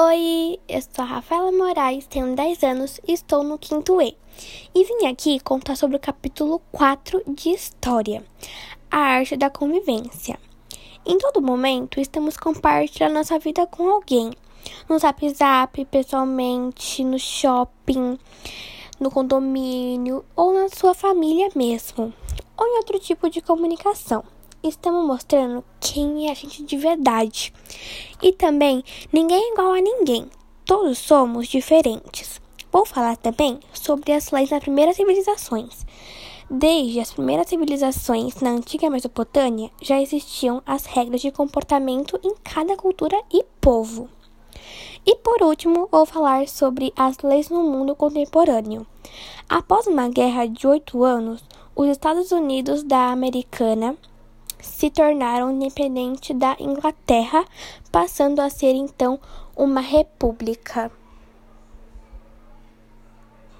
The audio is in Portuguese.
Oi, eu sou a Rafaela Moraes, tenho 10 anos e estou no quinto E. E vim aqui contar sobre o capítulo 4 de História, a arte da convivência. Em todo momento, estamos compartilhando nossa vida com alguém, no zap zap, pessoalmente, no shopping, no condomínio ou na sua família mesmo, ou em outro tipo de comunicação estamos mostrando quem é a gente de verdade. E também, ninguém é igual a ninguém. Todos somos diferentes. Vou falar também sobre as leis das primeiras civilizações. Desde as primeiras civilizações na antiga Mesopotâmia já existiam as regras de comportamento em cada cultura e povo. E por último, vou falar sobre as leis no mundo contemporâneo. Após uma guerra de oito anos, os Estados Unidos da Americana se tornaram independentes da Inglaterra, passando a ser então uma república.